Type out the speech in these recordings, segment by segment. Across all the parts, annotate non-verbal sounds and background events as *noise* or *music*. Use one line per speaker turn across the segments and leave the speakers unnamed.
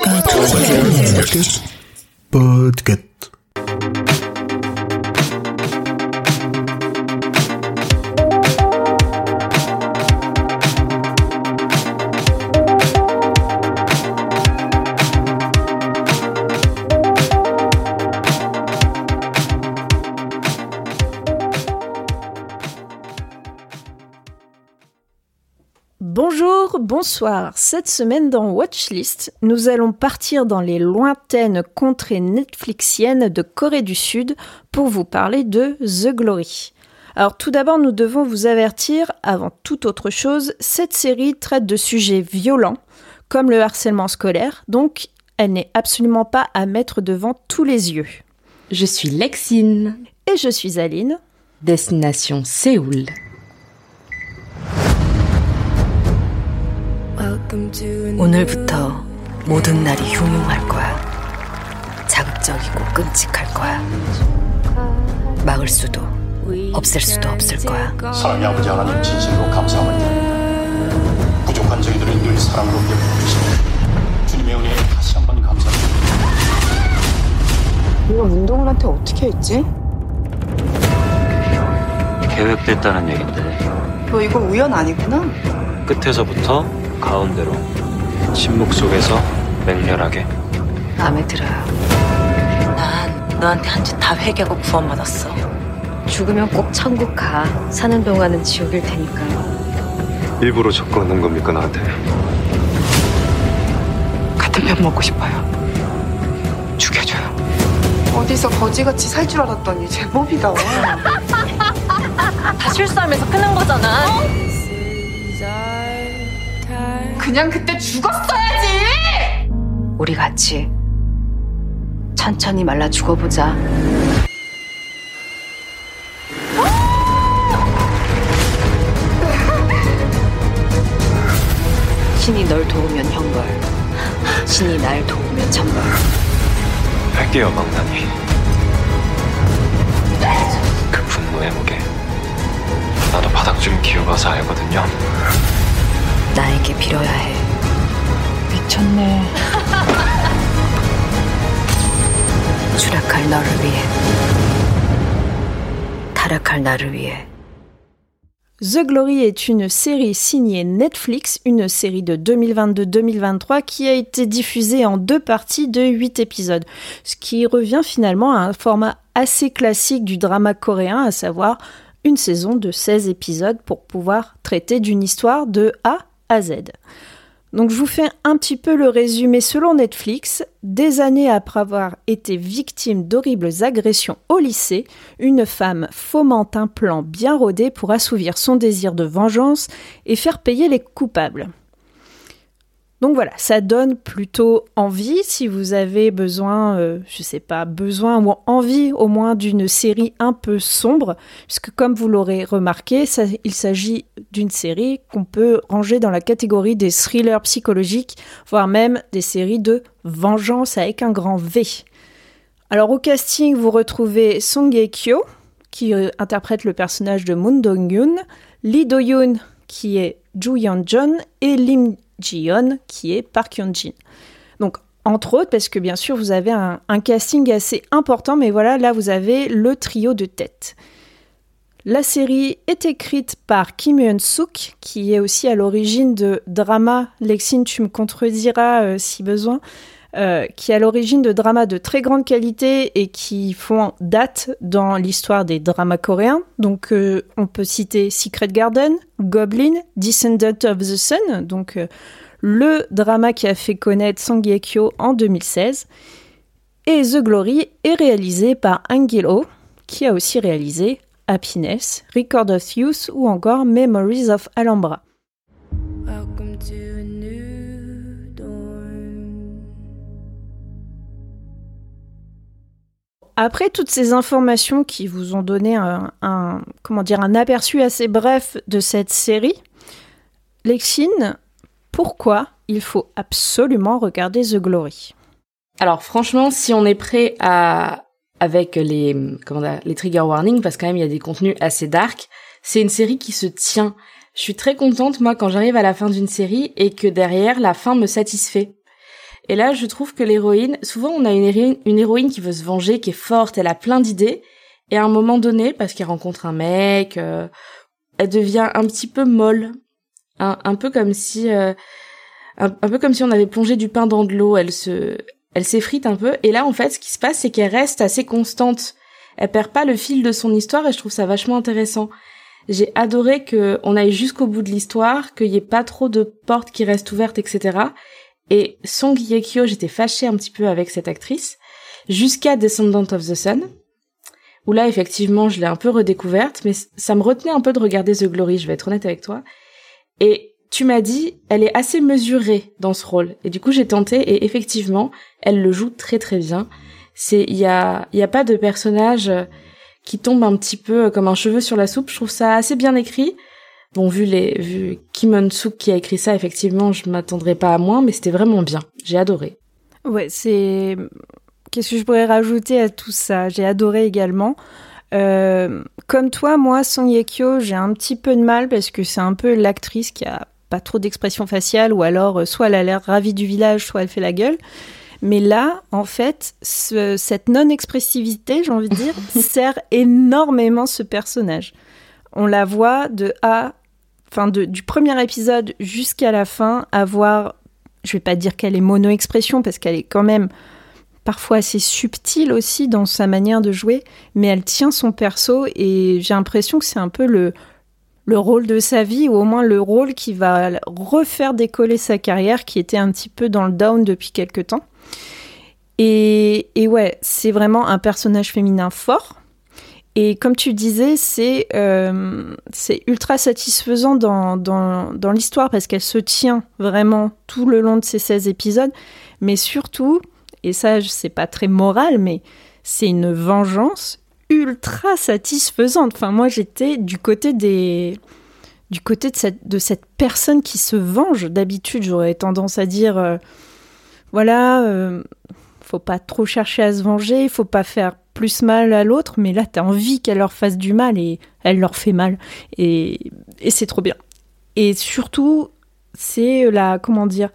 Podcast.
Bonjour, bonsoir. Cette semaine dans Watchlist, nous allons partir dans les lointaines contrées netflixiennes de Corée du Sud pour vous parler de The Glory. Alors tout d'abord, nous devons vous avertir, avant toute autre chose, cette série traite de sujets violents, comme le harcèlement scolaire, donc elle n'est absolument pas à mettre devant tous les yeux.
Je suis Lexine.
Et je suis Aline.
Destination Séoul.
오늘부터 모든 날이 흉흉할 거야. 자극적이고 끔찍할 거야. 막을 수도 없앨 수도 없을 거야.
사랑의 아버지 하나님 진심으로 감사함을 드립니다. 부족한 저희들을 늘 사랑으로 베풀어주시니 주님의 은혜에 다시 한번 감사드립니다.
네가 문동을 한테 어떻게 했지?
계획됐다는 얘긴데
너 이거 우연 아니구나?
끝에서부터 가운데로 침묵 속에서 맹렬하게
마음에 들어요. 난 너한테 한 짓 다 회개하고 구원받았어. 죽으면 꼭 천국 가. 사는 동안은 지옥일 테니까.
일부러 접근한 겁니까 나한테?
같은 편 먹고 싶어요. 죽여줘요. 어디서 거지같이 살 줄 알았더니 제법이다. *laughs*
다 실수하면서 끝난 거잖아.
그냥 그때 죽었어야지!
우리 같이 천천히 말라 죽어보자. 신이 널 도우면 형벌, 신이 날 도우면 천벌.
할게요 망나니 그 분노의 무게 나도 바닥 좀 기어봐서 알거든요
나에게 빌어야 해.
미쳤네.
추락할 너를 위해. 타락할 나를 위해. *laughs*
The Glory est une série signée Netflix, une série de 2022-2023 qui a été diffusée en deux parties de 8 épisodes, ce qui revient finalement à un format assez classique du drama coréen, à savoir une saison de 16 épisodes pour pouvoir traiter d'une histoire de A donc je vous fais un petit peu le résumé selon Netflix. Des années après avoir été victime d'horribles agressions au lycée, une femme fomente un plan bien rodé pour assouvir son désir de vengeance et faire payer les coupables. Donc voilà, ça donne plutôt envie si vous avez besoin, euh, je sais pas, besoin ou envie au moins d'une série un peu sombre, puisque comme vous l'aurez remarqué, il s'agit d'une série qu'on peut ranger dans la catégorie des thrillers psychologiques, voire même des séries de vengeance avec un grand V. Alors au casting, vous retrouvez Song Hye-kyo, qui euh, interprète le personnage de Moon Dong-yoon, Lee Do-yoon, qui est Joo Yeon-jeon, et Lim Ji-yeon, qui est Park Hyun-jin. Donc, entre autres, parce que bien sûr, vous avez un, casting assez important, mais voilà, là, vous avez le trio de tête. La série est écrite par Kim Hyun-suk, qui est aussi à l'origine de drama. Lexine, tu me contrediras euh, si besoin. Euh, qui est à l'origine de dramas de très grande qualité et qui font date dans l'histoire des dramas coréens. Donc, euh, on peut citer Secret Garden, Goblin, Descendant of the Sun, donc euh, le drama qui a fait connaître Song Hye-kyo en 2016. Et The Glory est réalisé par Angelo, qui a aussi réalisé Happiness, Record of Youth ou encore Memories of Alhambra. Après toutes ces informations qui vous ont donné un, comment dire, un aperçu assez bref de cette série, Lexine, pourquoi il faut absolument regarder The Glory?
Alors franchement, si on est prêt à avec les comment dire, les trigger warnings parce quand même il y a des contenus assez dark, c'est une série qui se tient. Je suis très contente moi quand j'arrive à la fin d'une série et que derrière la fin me satisfait. Et là, je trouve que l'héroïne, souvent on a une héroïne, qui veut se venger, qui est forte, elle a plein d'idées, et à un moment donné, parce qu'elle rencontre un mec, euh, elle devient un petit peu molle, un, un peu comme si, euh, un, un peu comme si on avait plongé du pain dans de l'eau. Elle se, elle s'effrite un peu. Et là, en fait, ce qui se passe, c'est qu'elle reste assez constante. Elle perd pas le fil de son histoire, et je trouve ça vachement intéressant. J'ai adoré que on aille jusqu'au bout de l'histoire, qu'il y ait pas trop de portes qui restent ouvertes, etc. Et Song Ye Kyo, j'étais fâchée un petit peu avec cette actrice, jusqu'à Descendant of the Sun, où là, effectivement, je l'ai un peu redécouverte, mais ça me retenait un peu de regarder The Glory, je vais être honnête avec toi. Et tu m'as dit, elle est assez mesurée dans ce rôle. Et du coup, j'ai tenté, et effectivement, elle le joue très très bien. C'est, il y a, y a pas de personnage qui tombe un petit peu comme un cheveu sur la soupe. Je trouve ça assez bien écrit. Bon, vu les, vu Kim On-suk qui a écrit ça, effectivement, je m'attendrais pas à moins, mais c'était vraiment bien. J'ai adoré.
Ouais, c'est. Qu'est-ce que je pourrais rajouter à tout ça? J'ai adoré également. Euh, comme toi, moi, Song Ye-kyo, j'ai un petit peu de mal parce que c'est un peu l'actrice qui a pas trop d'expression faciale ou alors euh, soit elle a l'air ravie du village, soit elle fait la gueule. Mais là, en fait, ce- cette non-expressivité, j'ai envie de dire, *laughs* sert énormément ce personnage. On la voit de A, du premier épisode jusqu'à la fin, avoir, je vais pas dire qu'elle est mono-expression parce qu'elle est quand même parfois assez subtile aussi dans sa manière de jouer, mais elle tient son perso et j'ai l'impression que c'est un peu le, le rôle de sa vie, ou au moins le rôle qui va refaire décoller sa carrière, qui était un petit peu dans le down depuis quelque temps. Et, et ouais, c'est vraiment un personnage féminin fort. Et comme tu disais, c'est euh, c'est ultra satisfaisant dans, l'histoire parce qu'elle se tient vraiment tout le long de ces 16 épisodes. Mais surtout, et ça, c'est pas très moral, mais c'est une vengeance ultra satisfaisante. Enfin, moi, j'étais du côté de cette personne qui se venge. D'habitude, j'aurais tendance à dire, euh, voilà, euh, faut pas trop chercher à se venger, faut pas faire plus mal à l'autre, mais là, t'as envie qu'elle leur fasse du mal et elle leur fait mal. Et, et c'est trop bien. Et surtout, c'est la, comment dire,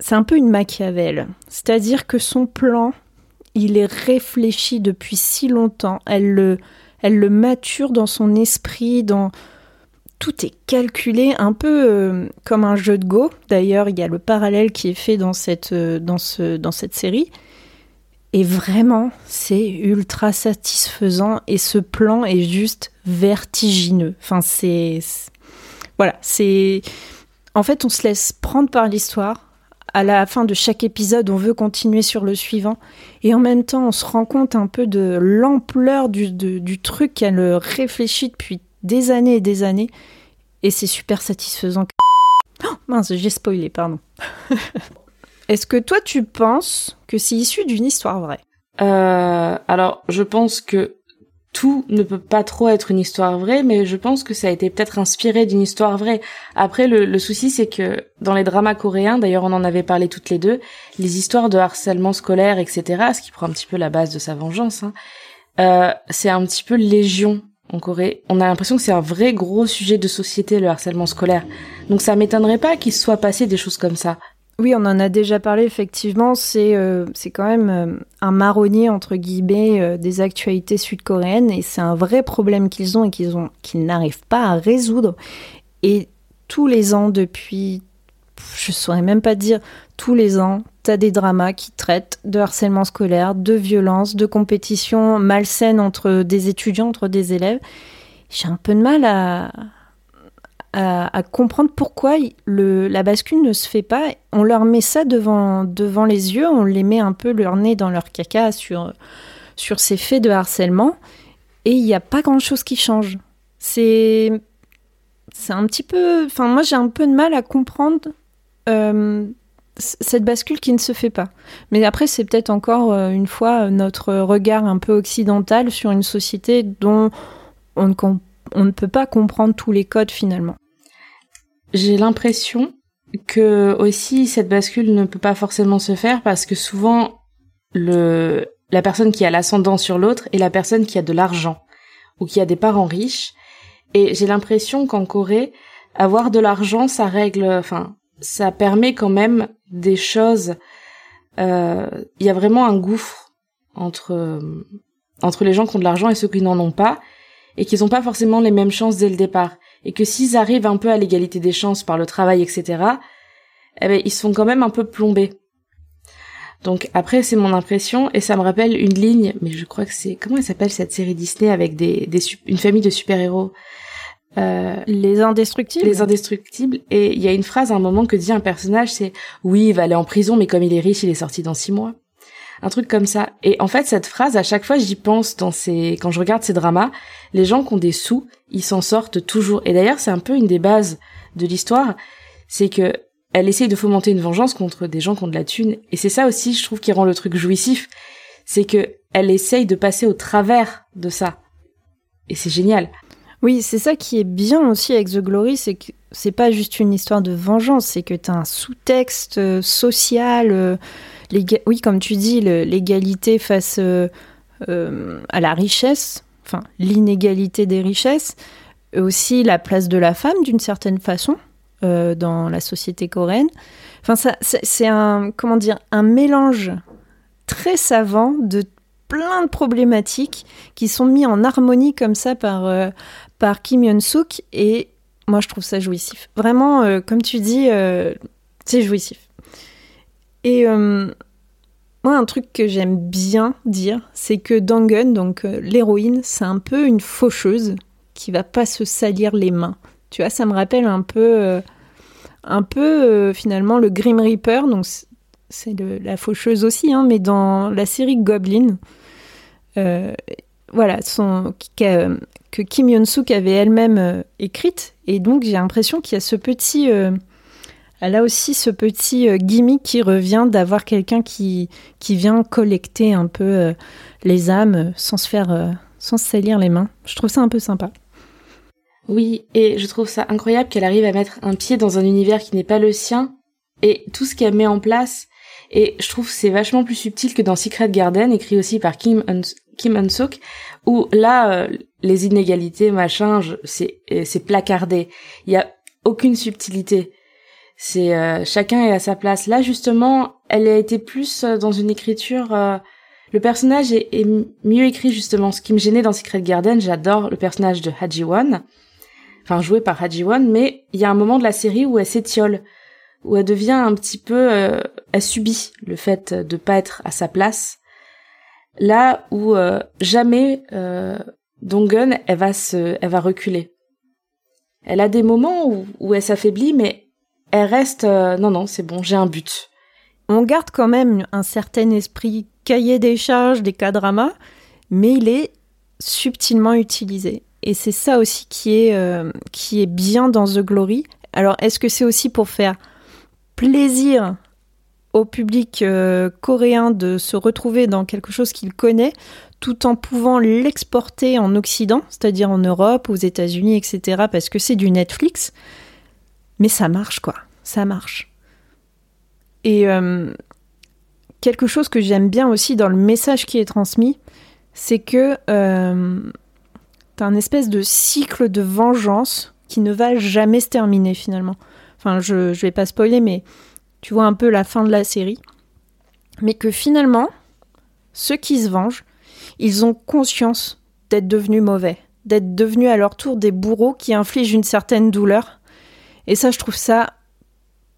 c'est un peu une Machiavel. C'est-à-dire que son plan, il est réfléchi depuis si longtemps. Elle le, elle le mature dans son esprit, dans tout est calculé, un peu euh, comme un jeu de Go. D'ailleurs, il y a le parallèle qui est fait dans cette, euh, dans ce, dans cette série. Et vraiment, c'est ultra satisfaisant. Et ce plan est juste vertigineux. Enfin, c'est. Voilà, c'est. En fait, on se laisse prendre par l'histoire. À la fin de chaque épisode, on veut continuer sur le suivant. Et en même temps, on se rend compte un peu de l'ampleur du, du truc qu'elle réfléchit depuis des années et des années. Et c'est super satisfaisant. Oh, mince, j'ai spoilé, pardon. *laughs* Est-ce que toi, tu penses que c'est issu d'une histoire vraie?
Euh, alors, je pense que tout ne peut pas trop être une histoire vraie, mais je pense que ça a été peut-être inspiré d'une histoire vraie. Après, le, souci, c'est que dans les dramas coréens, d'ailleurs, on en avait parlé toutes les deux, les histoires de harcèlement scolaire, etc., ce qui prend un petit peu la base de sa vengeance, hein, euh, c'est un petit peu légion en Corée. On a l'impression que c'est un vrai gros sujet de société, le harcèlement scolaire. Donc ça m'étonnerait pas qu'il soit passé des choses comme ça.
Oui, on en a déjà parlé, effectivement. C'est euh, quand même euh, un marronnier, entre guillemets, euh, des actualités sud-coréennes. Et c'est un vrai problème qu'ils ont et qu'ils n'arrivent pas à résoudre. Et tous les ans, depuis, je saurais même pas dire, tous les ans, t'as des dramas qui traitent de harcèlement scolaire, de violence, de compétition malsaine entre des étudiants, entre des élèves. J'ai un peu de mal à, à, comprendre pourquoi la bascule ne se fait pas. On leur met ça devant, devant les yeux, on les met un peu leur nez dans leur caca sur, sur ces faits de harcèlement, et il n'y a pas grand-chose qui change. C'est c'est un petit peu... Enfin, moi, j'ai un peu de mal à comprendre euh, cette bascule qui ne se fait pas. Mais après, c'est peut-être encore, euh, une fois, notre regard un peu occidental sur une société dont on ne, com- on ne peut pas comprendre tous les codes, finalement.
J'ai l'impression que aussi cette bascule ne peut pas forcément se faire parce que souvent le la personne qui a l'ascendant sur l'autre est la personne qui a de l'argent ou qui a des parents riches et j'ai l'impression qu'en Corée avoir de l'argent ça règle enfin ça permet quand même des choses. euh, Il y a vraiment un gouffre entre euh, entre les gens qui ont de l'argent et ceux qui n'en ont pas, et qui n'ont pas forcément les mêmes chances dès le départ. Et que s'ils arrivent un peu à l'égalité des chances par le travail, etc., eh ben, ils sont quand même un peu plombés. Donc après, c'est mon impression, et ça me rappelle une ligne, mais je crois que c'est... Comment elle s'appelle cette série Disney avec des, des une famille de super-héros? Euh,
Les indestructibles?
les indestructibles. Et il y a une phrase à un moment que dit un personnage, c'est oui, il va aller en prison, mais comme il est riche, il est sorti dans six mois. Un truc comme ça. Et en fait, cette phrase, à chaque fois, j'y pense dans ces, quand je regarde ces dramas, les gens qui ont des sous, ils s'en sortent toujours. Et d'ailleurs, c'est un peu une des bases de l'histoire, c'est que elle essaye de fomenter une vengeance contre des gens qui ont de la thune. Et c'est ça aussi, je trouve, qui rend le truc jouissif. C'est que elle essaye de passer au travers de ça. Et c'est génial.
Oui, c'est ça qui est bien aussi avec The Glory, c'est que c'est pas juste une histoire de vengeance, c'est que tu as un sous-texte euh, social, euh, oui, comme tu dis, l'égalité face euh, euh, à la richesse, enfin l'inégalité des richesses, aussi la place de la femme d'une certaine façon euh, dans la société coréenne. Enfin, c'est un comment dire un mélange très savant de plein de problématiques qui sont mis en harmonie comme ça par par Kim Yeon-suk et moi je trouve ça jouissif. Vraiment, comme tu dis, c'est jouissif. Et euh, moi, un truc que j'aime bien dire, c'est que Dangun, donc euh, l'héroïne, c'est un peu une faucheuse qui va pas se salir les mains. Tu vois, ça me rappelle un peu, euh, un peu finalement le Grim Reaper, donc c'est- la faucheuse aussi, hein, mais dans la série Goblin. voilà, que Kim Yeon-suk avait elle-même écrite. Et donc, j'ai l'impression qu'il y a ce petit. Elle a aussi ce petit euh, gimmick qui revient d'avoir quelqu'un qui, qui vient collecter un peu euh, les âmes sans se faire. euh, sans se salir les mains. Je trouve ça un peu sympa.
Oui, et je trouve ça incroyable qu'elle arrive à mettre un pied dans un univers qui n'est pas le sien et tout ce qu'elle met en place. Et je trouve c'est vachement plus subtil que dans Secret Garden, écrit aussi par Kim Eun- Kim où là, les inégalités, machin, c'est placardé. Il y a aucune subtilité. C'est euh, chacun est à sa place. Là, justement, elle a été plus euh, dans une écriture. euh, le personnage est, mieux écrit justement. Ce qui me gênait dans Secret Garden, j'adore le personnage de Haji Won enfin joué par Haji Won, mais il y a un moment de la série où elle s'étiole, où elle devient un petit peu, euh, elle subit le fait de pas être à sa place. Là où euh, jamais euh, Dongun, elle va se, elle va reculer. Elle a des moments où, où elle s'affaiblit, mais elle reste, euh, non non, c'est bon, j'ai un but.
On garde quand même un certain esprit cahier des charges, des K-dramas, mais il est subtilement utilisé. Et c'est ça aussi qui est, euh, qui est bien dans The Glory. Alors, est-ce que c'est aussi pour faire plaisir au public euh, coréen de se retrouver dans quelque chose qu'il connaît, tout en pouvant l'exporter en Occident, c'est-à-dire en Europe, aux États-Unis, etc., parce que c'est du Netflix Mais ça marche, quoi. Ça marche. Et euh, quelque chose que j'aime bien aussi dans le message qui est transmis, c'est que euh, t'as un espèce de cycle de vengeance qui ne va jamais se terminer finalement. Enfin, je, je vais pas spoiler, mais tu vois un peu la fin de la série. Mais que finalement, ceux qui se vengent, ils ont conscience d'être devenus mauvais, d'être devenus à leur tour des bourreaux qui infligent une certaine douleur. Et ça, je trouve ça,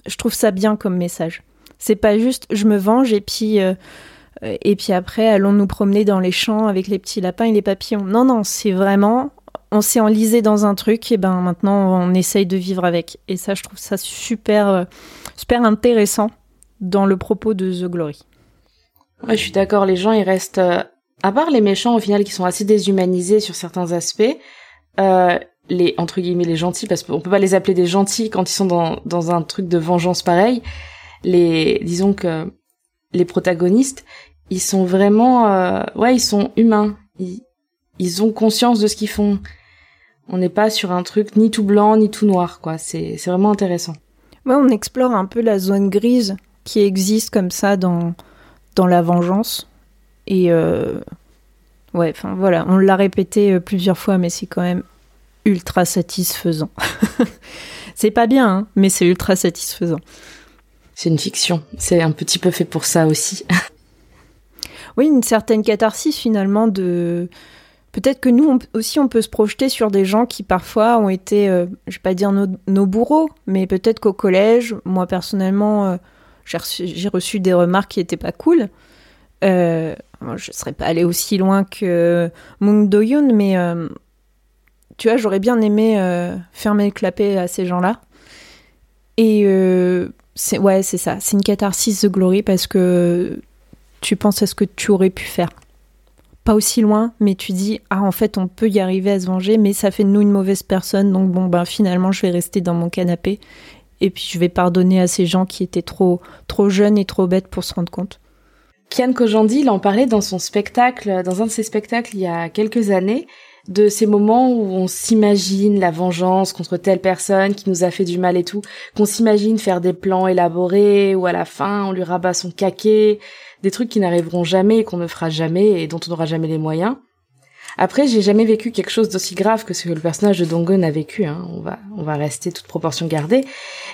je trouve ça bien comme message. C'est pas juste je me venge et puis euh, et puis après allons nous promener dans les champs avec les petits lapins et les papillons. Non non, c'est vraiment on s'est enlisé dans un truc et ben maintenant on essaye de vivre avec. Et ça je trouve ça super euh, super intéressant dans le propos de The Glory.
Ouais, je suis d'accord, les gens ils restent euh, à part les méchants au final qui sont assez déshumanisés sur certains aspects, euh, les entre guillemets les gentils parce qu'on peut pas les appeler des gentils quand ils sont dans dans un truc de vengeance pareil. Les disons que les protagonistes, ils sont vraiment euh, ouais, ils sont humains. Ils, ils ont conscience de ce qu'ils font. On n'est pas sur un truc ni tout blanc ni tout noir quoi, c'est c'est vraiment intéressant.
Ouais, on explore un peu la zone grise qui existe comme ça dans dans la vengeance et euh, ouais, enfin voilà, on l'a répété euh, plusieurs fois mais c'est quand même ultra satisfaisant. *laughs* C'est pas bien, hein, mais c'est ultra satisfaisant.
C'est une fiction. C'est un petit peu fait pour ça aussi. *laughs*
Oui, une certaine catharsis finalement de. Peut-être que nous on- aussi on peut se projeter sur des gens qui parfois ont été, euh, je vais pas dire nos, nos bourreaux, mais peut-être qu'au collège, moi personnellement, euh, j'ai reçu, des remarques qui étaient pas cool. Euh, je serais pas allée aussi loin que Moon Do-yoon, mais tu vois, j'aurais bien aimé euh, fermer le clapet à ces gens-là. Et euh, c'est ouais, c'est ça, c'est une catharsis de glory parce que tu penses à ce que tu aurais pu faire. Pas aussi loin, mais tu dis ah en fait on peut y arriver à se venger, mais ça fait de nous une mauvaise personne, donc bon ben finalement je vais rester dans mon canapé et puis je vais pardonner à ces gens qui étaient trop trop jeunes et trop bêtes pour se rendre compte.
Kian Kojandi, il en parlait dans son spectacle, dans un de ses spectacles il y a quelques années, de ces moments où on s'imagine la vengeance contre telle personne qui nous a fait du mal et tout, qu'on s'imagine faire des plans élaborés où à la fin on lui rabat son caquet, des trucs qui n'arriveront jamais qu'on ne fera jamais et dont on n'aura jamais les moyens. Après, j'ai jamais vécu quelque chose d'aussi grave que ce que le personnage de Dongun a vécu. Hein. On va, on va rester toute proportion gardée.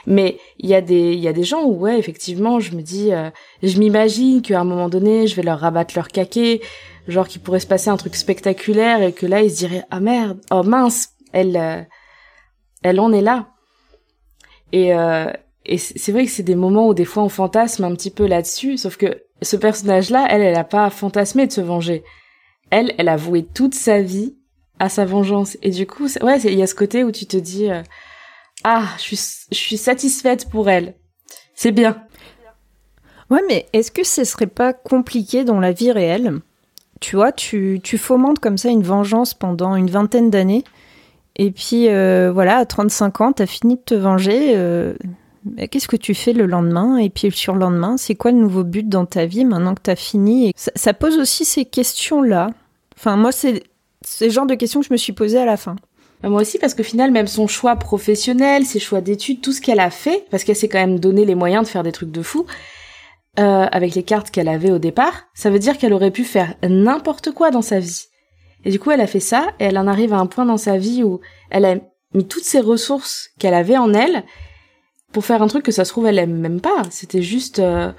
Mais il y a des, il y a des gens où ouais, effectivement, je me dis, euh, je m'imagine qu'à un moment donné, je vais leur rabattre leur caquet, genre qu'il pourrait se passer un truc spectaculaire et que là, ils se diraient, ah merde, oh mince, elle, euh, elle en est là. Et, euh, et c'est vrai que c'est des moments où des fois on fantasme un petit peu là-dessus, sauf que ce personnage-là, elle, elle a pas fantasmé de se venger. Elle, elle a voué toute sa vie à sa vengeance. Et du coup, ouais, il y a ce côté où tu te dis, euh, ah, je suis, je suis satisfaite pour elle. C'est bien.
Ouais, mais est-ce que ce serait pas compliqué dans la vie réelle Tu vois, tu, tu fomentes comme ça une vengeance pendant une vingtaine d'années, et puis euh, voilà, à 35 ans, t'as fini de te venger. euh, Qu'est-ce que tu fais le lendemain? Et puis le lendemain, c'est quoi le nouveau but dans ta vie maintenant que t'as fini? Ça, pose aussi ces questions-là. Enfin, moi, c'est le genre de questions que je me suis posée à la fin.
Bah, Moi aussi, parce qu'au final, même son choix professionnel, ses choix d'études, tout ce qu'elle a fait, parce qu'elle s'est quand même donné les moyens de faire des trucs de fou, euh, avec les cartes qu'elle avait au départ, ça veut dire qu'elle aurait pu faire n'importe quoi dans sa vie. Et du coup, elle a fait ça, et elle en arrive à un point dans sa vie où elle a mis toutes ses ressources qu'elle avait en elle pour faire un truc que ça se trouve elle aime même pas. C'était juste... euh,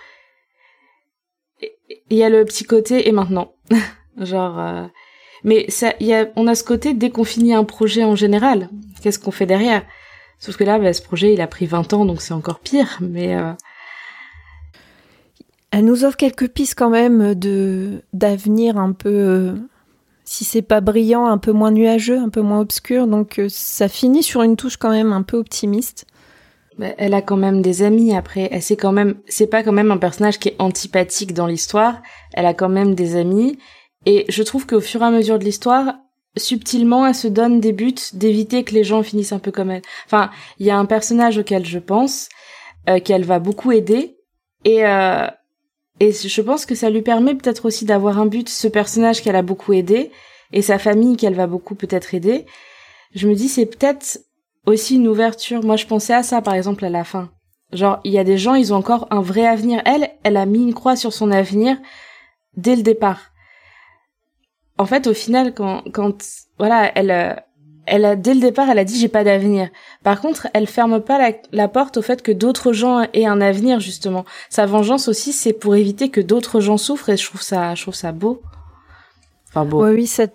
Il y a le petit côté, et maintenant *laughs* Genre... euh, mais ça, il y a, on a ce côté dès qu'on finit un projet en général. Qu'est-ce qu'on fait derrière? Sauf que là, bah, ce projet, il a pris 20 ans, donc c'est encore pire. Mais euh,
Elle nous offre quelques pistes quand même de d'avenir un peu, euh, si c'est pas brillant, un peu moins nuageux, un peu moins obscur. Donc euh, ça finit sur une touche quand même un peu optimiste.
bah, elle a quand même des amis. Après, elle sait quand même, c'est pas quand même un personnage qui est antipathique dans l'histoire. Elle a quand même des amis. Et je trouve qu'au fur et à mesure de l'histoire, subtilement, elle se donne des buts d'éviter que les gens finissent un peu comme elle. Enfin, il y a un personnage auquel je pense euh, qu'elle va beaucoup aider. Et euh, Et je pense que ça lui permet peut-être aussi d'avoir un but, ce personnage qu'elle a beaucoup aidé, et sa famille qu'elle va beaucoup peut-être aider. Je me dis, c'est peut-être aussi une ouverture. Moi, je pensais à ça, par exemple, à la fin. Genre, il y a des gens, ils ont encore un vrai avenir. Elle, elle a mis une croix sur son avenir dès le départ. En fait, au final, quand, quand, voilà, elle, euh, elle dès le départ, elle a dit j'ai pas d'avenir. Par contre, elle ferme pas la, porte au fait que d'autres gens aient un avenir, justement. Sa vengeance aussi, c'est pour éviter que d'autres gens souffrent, et je trouve ça, je trouve ça beau. Enfin, beau.
Ouais, oui, ça...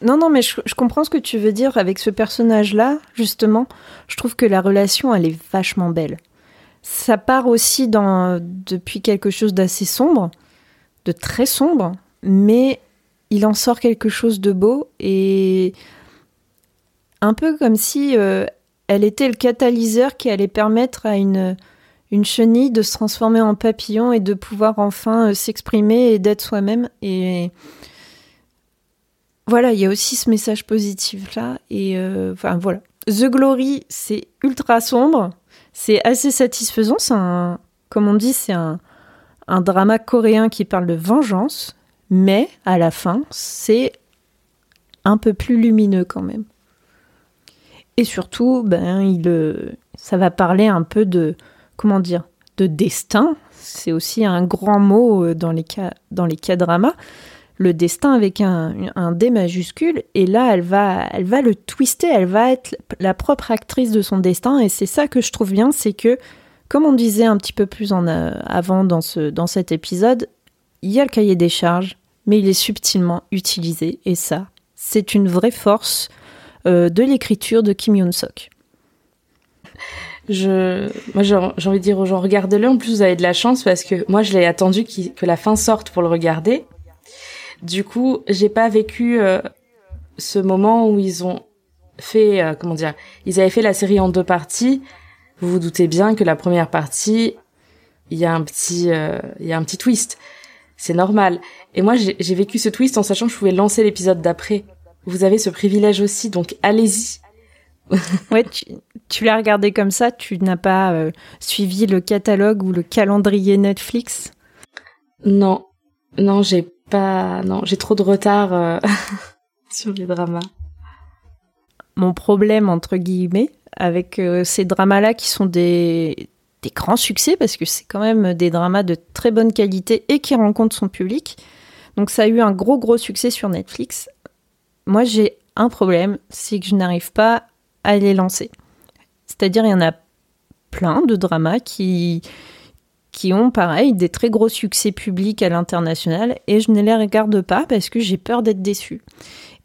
Non, non, mais je, je comprends ce que tu veux dire avec ce personnage-là, justement. Je trouve que la relation, elle est vachement belle. Ça part aussi dans, depuis quelque chose d'assez sombre, de très sombre, mais il en sort quelque chose de beau et un peu comme si euh, elle était le catalyseur qui allait permettre à une, une chenille de se transformer en papillon et de pouvoir enfin euh, s'exprimer et d'être soi-même. Et voilà, il y a aussi ce message positif là. Et euh, enfin voilà. The Glory, c'est ultra sombre. C'est assez satisfaisant. C'est un, comme on dit, c'est un, un drama coréen qui parle de vengeance. Mais à la fin, c'est un peu plus lumineux quand même. Et surtout, ben, il, euh, ça va parler un peu de, comment dire, de destin. C'est aussi un grand mot euh, dans les cas, dans les dramas. le destin avec un, D majuscule, et là, elle va, elle va le twister, elle va être la propre actrice de son destin, et c'est ça que je trouve bien, c'est que, comme on disait un petit peu plus en euh, avant dans, ce, dans cet épisode, il y a le cahier des charges, mais il est subtilement utilisé, et ça, c'est une vraie force de l'écriture de Kim Yoon-sok.
Je, moi, j'ai envie de dire aux gens, regardez-le. En plus, vous avez de la chance parce que moi, je l'ai attendu que la fin sorte pour le regarder. Du coup, j'ai pas vécu euh, ce moment où ils ont fait, euh, comment dire, ils avaient fait la série en deux parties. Vous vous doutez bien que la première partie, il y a un petit, euh, il y a un petit twist. C'est normal. Et moi, j'ai vécu ce twist en sachant que je pouvais lancer l'épisode d'après. Vous avez ce privilège aussi, donc allez-y. *laughs*
Ouais, tu, tu l'as regardé comme ça, tu n'as pas euh, suivi le catalogue ou le calendrier Netflix?
Non, non, j'ai pas, non, j'ai trop de retard euh, *laughs* sur les dramas.
Mon problème, entre guillemets, avec euh, ces dramas-là qui sont des, des grands succès, parce que c'est quand même des dramas de très bonne qualité et qui rencontrent son public. Donc ça a eu un gros, gros succès sur Netflix. Moi, j'ai un problème, c'est que je n'arrive pas à les lancer. C'est-à-dire, il y en a plein de dramas qui, qui ont, pareil, des très gros succès publics à l'international, et je ne les regarde pas parce que j'ai peur d'être déçue.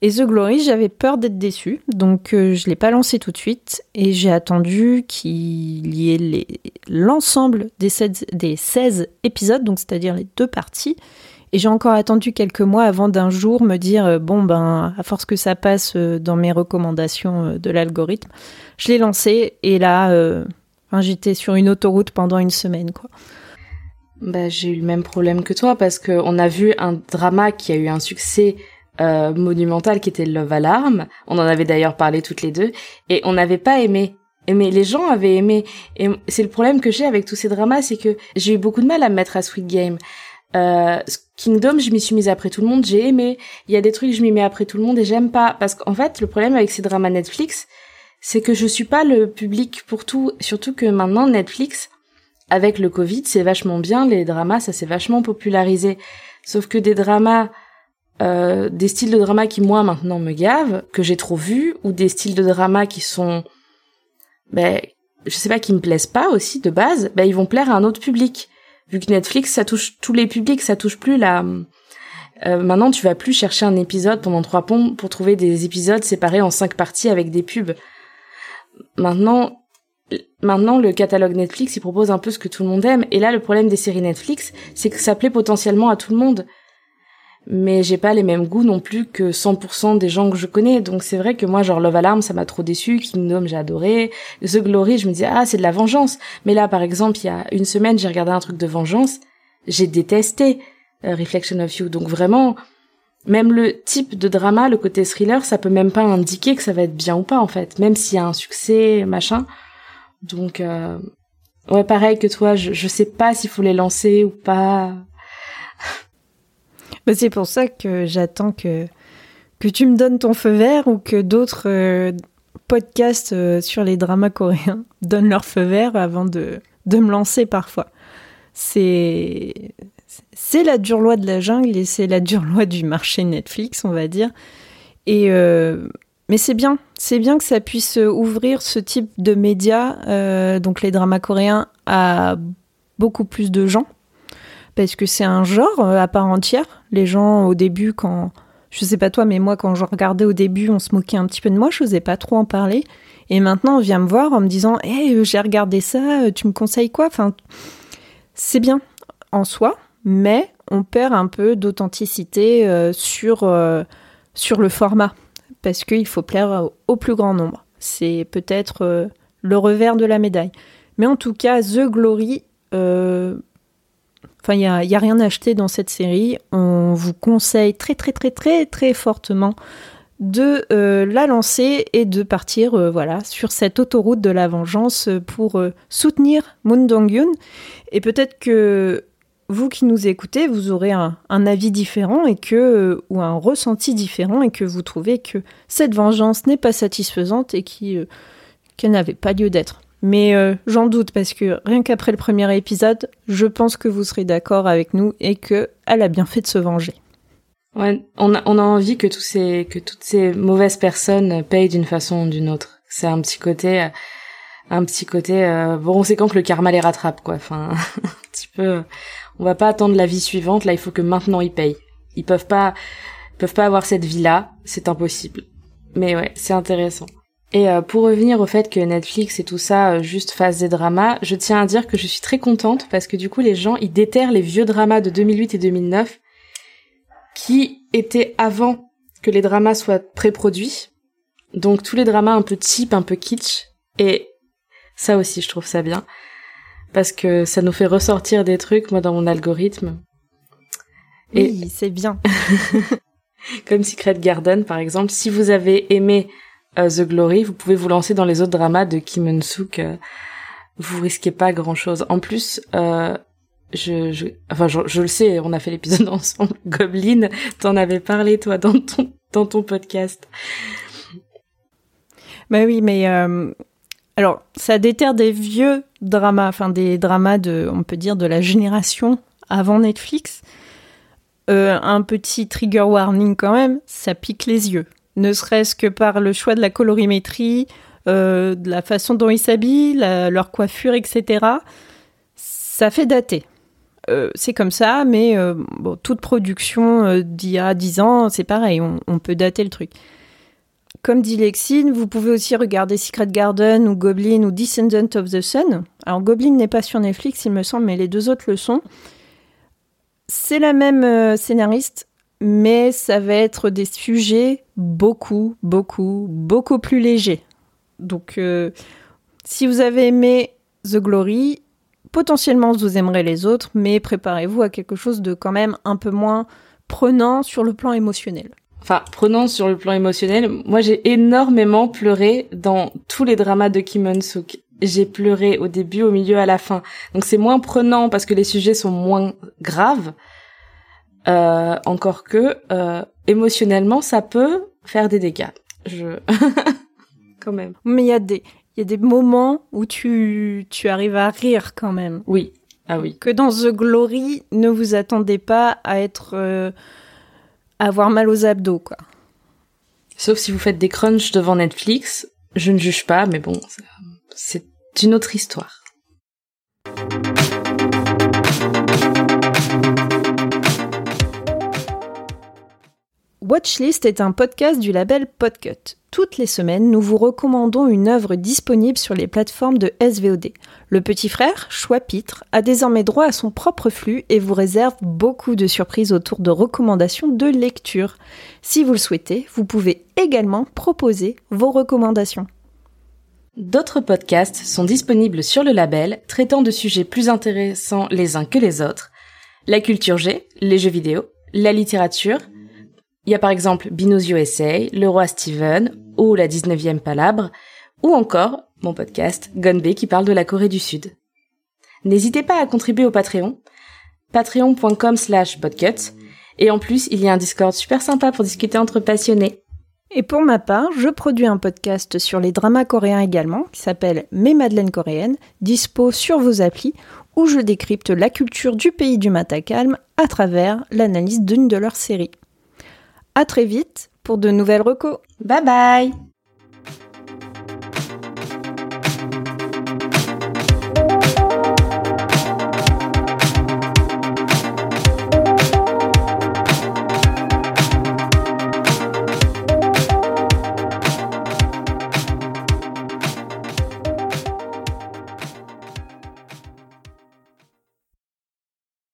Et The Glory, j'avais peur d'être déçue, donc euh, je ne l'ai pas lancé tout de suite, et j'ai attendu qu'il y ait l'ensemble des 16, des 16 épisodes, donc c'est-à-dire les deux parties, et j'ai encore attendu quelques mois avant d'un jour me dire, euh, bon ben, à force que ça passe euh, dans mes recommandations euh, de l'algorithme, je l'ai lancé, et là, j'étais sur une autoroute pendant une semaine, quoi.
Bah, j'ai eu le même problème que toi parce que on a vu un drama qui a eu un succès monumental qui était Love Alarm. On en avait d'ailleurs parlé toutes les deux et on n'avait pas aimé. Mais les gens avaient aimé. Et c'est le problème que j'ai avec tous ces dramas, c'est que j'ai eu beaucoup de mal à me mettre à Sweet Game. Euh, Kingdom, je m'y suis mise après tout le monde, j'ai aimé. Il y a des trucs, je m'y mets après tout le monde et j'aime pas. Parce qu'en fait, le problème avec ces dramas Netflix, c'est que je suis pas le public pour tout. Surtout que maintenant, Netflix, avec le Covid, c'est vachement bien. Les dramas, ça s'est vachement popularisé. Sauf que des dramas, euh, des styles de drama qui moi maintenant me gavent, que j'ai trop vus, ou des styles de drama qui sont, ben, je sais pas, qui me plaisent pas aussi de base, ben ils vont plaire à un autre public. Vu que Netflix, ça touche tous les publics, ça touche plus la. Euh, maintenant, tu vas plus chercher un épisode pendant trois ponts pour trouver des épisodes séparés en cinq parties avec des pubs. Maintenant, maintenant le catalogue Netflix il propose un peu ce que tout le monde aime et là le problème des séries Netflix c'est que ça plaît potentiellement à tout le monde mais j'ai pas les mêmes goûts non plus que 100% des gens que je connais. Donc c'est vrai que moi genre Love Alarm ça m'a trop déçu Kingdom j'ai adoré. The Glory je me dis ah c'est de la vengeance. Mais là par exemple il y a une semaine j'ai regardé un truc de vengeance. J'ai détesté euh, Reflection of You. Donc vraiment même le type de drama, le côté thriller, ça peut même pas indiquer que ça va être bien ou pas en fait, même s'il y a un succès, machin. Donc, euh, ouais, pareil que toi, je, je sais pas s'il faut les lancer ou pas.
Bah, c'est pour ça que j'attends que, que tu me donnes ton feu vert ou que d'autres euh, podcasts euh, sur les dramas coréens *laughs* donnent leur feu vert avant de, de me lancer parfois. C'est c'est la dure loi de la jungle et c'est la dure loi du marché Netflix, on va dire. Et euh, mais c'est bien, c'est bien que ça puisse ouvrir ce type de médias, donc les dramas coréens, à beaucoup plus de gens, parce que c'est un genre euh, à part entière. Les gens au début, quand je sais pas toi, mais moi quand je regardais au début, on se moquait un petit peu de moi, je n'osais pas trop en parler. Et maintenant, on vient me voir en me disant, hey, j'ai regardé ça, tu me conseilles quoi? C'est bien en soi, mais on perd un peu d'authenticité euh, sur, euh, le format, parce qu'il faut plaire au plus grand nombre. C'est peut-être euh, le revers de la médaille. Mais en tout cas, The Glory, euh, enfin, il n'y a, y a rien à acheter dans cette série. On vous conseille très, très, très, très, très fortement de euh, la lancer et de partir euh, voilà sur cette autoroute de la vengeance pour euh, soutenir Moon Dong-yoon et peut-être que vous qui nous écoutez, vous aurez un, avis différent et que ou un ressenti différent et que vous trouvez que cette vengeance n'est pas satisfaisante et qui qu'elle n'avait pas lieu d'être. Mais euh, j'en doute parce que rien qu'après le premier épisode, je pense que vous serez d'accord avec nous et que elle a bien fait de se venger.
Ouais, on a, on a envie que tous ces, que toutes ces mauvaises personnes payent d'une façon ou d'une autre. C'est un petit côté, euh, un petit côté, euh, bon, on sait quand que le karma les rattrape, quoi. Enfin, *laughs* un petit peu, on va pas attendre la vie suivante. Là, il faut que maintenant ils payent. Ils peuvent pas, peuvent pas avoir cette vie-là. C'est impossible. Mais ouais, c'est intéressant. Et euh, pour revenir au fait que Netflix et tout ça euh, juste fasse des dramas, je tiens à dire que je suis très contente parce que du coup les gens ils déterrent les vieux dramas de 2008 et 2009 qui étaient avant que les dramas soient pré-produits. Donc tous les dramas un peu cheap, un peu kitsch et ça aussi je trouve ça bien parce que ça nous fait ressortir des trucs moi dans mon algorithme. Et
Oui, c'est bien. *laughs*
comme Secret Garden par exemple, si vous avez aimé The Glory, vous pouvez vous lancer dans les autres dramas de Kim Eun-suk. euh, vous risquez pas grand chose. En plus, euh, je, enfin, je, le sais, on a fait l'épisode *laughs* ensemble. Goblin, t'en avais parlé toi dans ton dans ton podcast.
Bah oui, mais euh, alors ça déterre des vieux dramas, enfin des dramas de, on peut dire, de la génération avant Netflix. Euh, un petit trigger warning quand même, ça pique les yeux. Ne serait-ce que par le choix de la colorimétrie, euh, de la façon dont ils s'habillent, leur coiffure, etc. Ça fait dater. Euh, c'est comme ça, mais euh, toute production d'il y a 10 ans, c'est pareil, on- on peut dater le truc. Comme dit Lexine, vous pouvez aussi regarder Secret Garden ou Goblin ou Descendant of the Sun. Alors Goblin n'est pas sur Netflix, il me semble, mais les deux autres le sont. C'est la même scénariste, mais ça va être des sujets beaucoup, beaucoup, beaucoup plus légers. Donc, euh, si vous avez aimé The Glory, potentiellement vous aimerez les autres, mais préparez-vous à quelque chose de quand même un peu moins prenant sur le plan émotionnel.
Enfin, prenons sur le plan émotionnel, moi j'ai énormément pleuré dans tous les dramas de Kim Eun-suk. J'ai pleuré au début, au milieu, à la fin. Donc c'est moins prenant parce que les sujets sont moins graves. Euh, encore que euh, émotionnellement, ça peut faire des dégâts. Je *laughs* quand même.
Mais il y a des, il y a des moments où tu, tu arrives à rire quand même.
Oui. Ah oui.
Que dans The Glory, ne vous attendez pas à être, euh, à avoir mal aux abdos, quoi.
Sauf si vous faites des crunchs devant Netflix, je ne juge pas, mais bon, c'est une autre histoire.
Watchlist est un podcast du label Podcut. Toutes les semaines, nous vous recommandons une œuvre disponible sur les plateformes de SVOD. Le petit frère, Choix Pitre, a désormais droit à son propre flux et vous réserve beaucoup de surprises autour de recommandations de lecture. Si vous le souhaitez, vous pouvez également proposer vos recommandations.
D'autres podcasts sont disponibles sur le label, traitant de sujets plus intéressants les uns que les autres. La culture G, les jeux vidéo, la littérature. Il y a par exemple Binous USA, Le Roi Steven ou la 19e Palabre, ou encore mon podcast Gonbe qui parle de la Corée du Sud. N'hésitez pas à contribuer au Patreon, patreon.com slash podcut, et en plus il y a un Discord super sympa pour discuter entre passionnés.
Et pour ma part, je produis un podcast sur les dramas coréens également, qui s'appelle Mes Madeleines coréennes, dispo sur vos applis, où je décrypte la culture du pays du Matacalm à travers l'analyse d'une de leurs séries. À très vite pour de nouvelles recos.
Bye bye